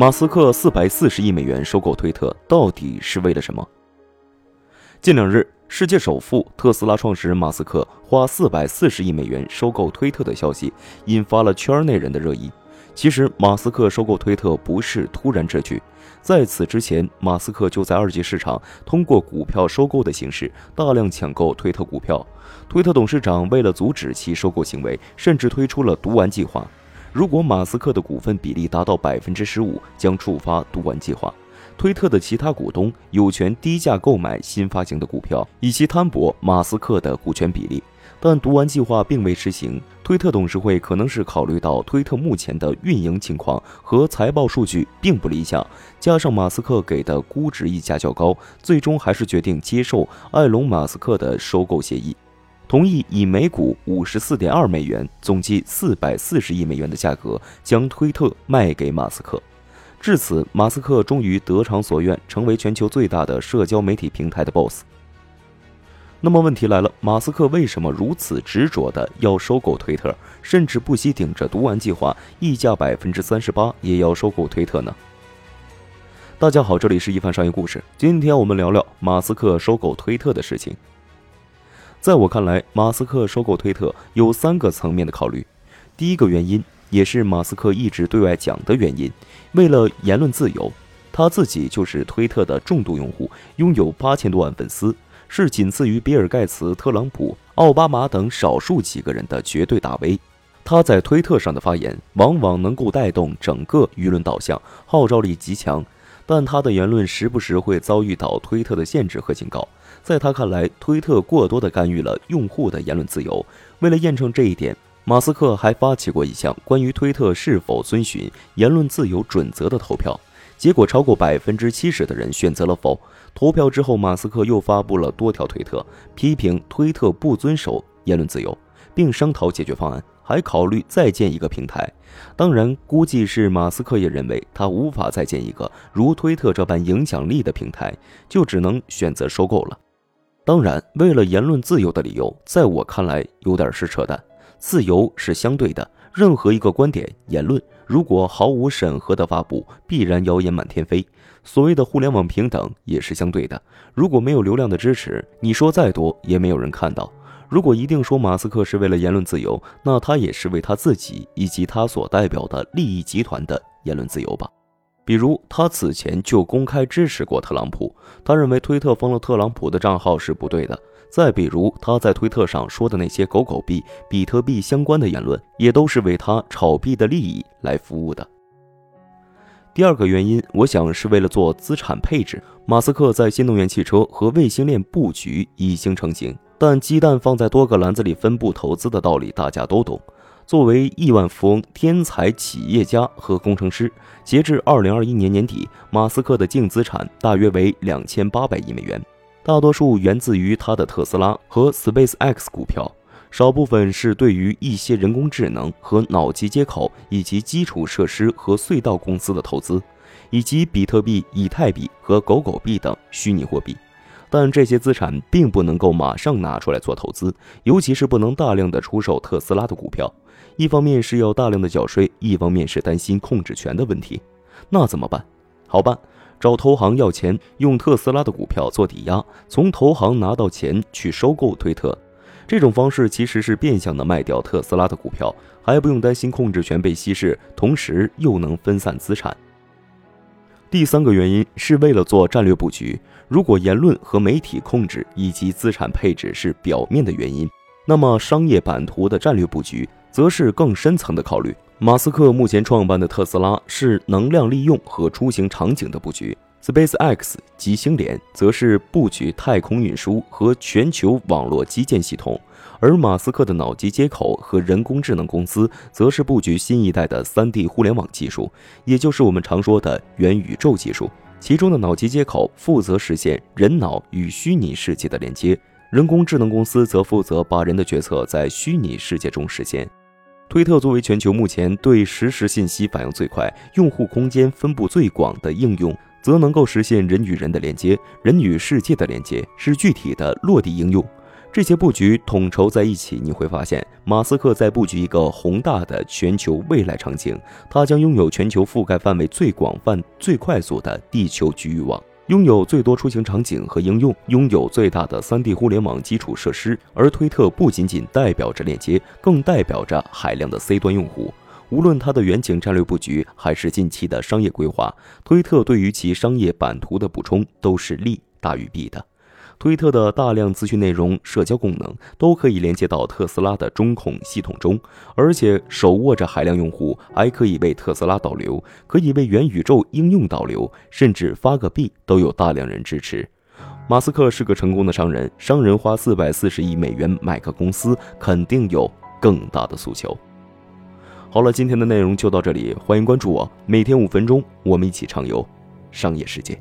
马斯克四百四十亿美元收购推特，到底是为了什么？近两日，世界首富特斯拉创始人马斯克花四百四十亿美元收购推特的消息，引发了圈内人的热议。其实，马斯克收购推特不是突然之举，在此之前，马斯克就在二级市场通过股票收购的形式大量抢购推特股票。推特董事长为了阻止其收购行为，甚至推出了毒丸计划。如果马斯克的股份比例达到百分之十五，将触发毒丸计划。推特的其他股东有权低价购买新发行的股票，以期摊薄马斯克的股权比例。但读完计划并未实行，推特董事会可能是考虑到推特目前的运营情况和财报数据并不理想，加上马斯克给的估值溢价较高，最终还是决定接受埃隆·马斯克的收购协议，同意以每股五十四点二美元，总计四百四十亿美元的价格将推特卖给马斯克。至此，马斯克终于得偿所愿，成为全球最大的社交媒体平台的 BOSS。那么问题来了，马斯克为什么如此执着的要收购推特，甚至不惜顶着毒丸计划，溢价百分之三十八也要收购推特呢？大家好，这里是一番商业故事，今天我们聊聊马斯克收购推特的事情。在我看来，马斯克收购推特有三个层面的考虑，第一个原因。也是马斯克一直对外讲的原因。为了言论自由，他自己就是推特的重度用户，拥有八千多万粉丝，是仅次于比尔·盖茨、特朗普、奥巴马等少数几个人的绝对大 V。他在推特上的发言往往能够带动整个舆论导向，号召力极强。但他的言论时不时会遭遇到推特的限制和警告。在他看来，推特过多的干预了用户的言论自由。为了验证这一点。马斯克还发起过一项关于推特是否遵循言论自由准则的投票，结果超过百分之七十的人选择了否。投票之后，马斯克又发布了多条推特，批评推特不遵守言论自由，并商讨解决方案，还考虑再建一个平台。当然，估计是马斯克也认为他无法再建一个如推特这般影响力的平台，就只能选择收购了。当然，为了言论自由的理由，在我看来有点是扯淡。自由是相对的，任何一个观点、言论，如果毫无审核的发布，必然谣言满天飞。所谓的互联网平等也是相对的，如果没有流量的支持，你说再多也没有人看到。如果一定说马斯克是为了言论自由，那他也是为他自己以及他所代表的利益集团的言论自由吧。比如，他此前就公开支持过特朗普，他认为推特封了特朗普的账号是不对的。再比如，他在推特上说的那些狗狗币、比特币相关的言论，也都是为他炒币的利益来服务的。第二个原因，我想是为了做资产配置。马斯克在新能源汽车和卫星链布局已经成型，但鸡蛋放在多个篮子里分布投资的道理大家都懂。作为亿万富翁、天才企业家和工程师，截至二零二一年年底，马斯克的净资产大约为两千八百亿美元。大多数源自于他的特斯拉和 SpaceX 股票，少部分是对于一些人工智能和脑机接口以及基础设施和隧道公司的投资，以及比特币、以太币和狗狗币等虚拟货币。但这些资产并不能够马上拿出来做投资，尤其是不能大量的出售特斯拉的股票。一方面是要大量的缴税，一方面是担心控制权的问题。那怎么办？好办。找投行要钱，用特斯拉的股票做抵押，从投行拿到钱去收购推特。这种方式其实是变相的卖掉特斯拉的股票，还不用担心控制权被稀释，同时又能分散资产。第三个原因是为了做战略布局。如果言论和媒体控制以及资产配置是表面的原因，那么商业版图的战略布局则是更深层的考虑。马斯克目前创办的特斯拉是能量利用和出行场景的布局，SpaceX 及星联则是布局太空运输和全球网络基建系统，而马斯克的脑机接口和人工智能公司则是布局新一代的 3D 互联网技术，也就是我们常说的元宇宙技术。其中的脑机接口负责实现人脑与虚拟世界的连接，人工智能公司则负责把人的决策在虚拟世界中实现。推特作为全球目前对实时信息反应最快、用户空间分布最广的应用，则能够实现人与人的连接、人与世界的连接，是具体的落地应用。这些布局统筹在一起，你会发现，马斯克在布局一个宏大的全球未来场景。他将拥有全球覆盖范围最广泛、最快速的地球局域网，拥有最多出行场景和应用，拥有最大的 3D 互联网基础设施。而推特不仅仅代表着链接，更代表着海量的 C 端用户。无论它的远景战略布局，还是近期的商业规划，推特对于其商业版图的补充都是利大于弊的。推特的大量资讯内容、社交功能都可以连接到特斯拉的中控系统中，而且手握着海量用户，还可以为特斯拉导流，可以为元宇宙应用导流，甚至发个币都有大量人支持。马斯克是个成功的商人，商人花四百四十亿美元买个公司，肯定有更大的诉求。好了，今天的内容就到这里，欢迎关注我，每天五分钟，我们一起畅游商业世界。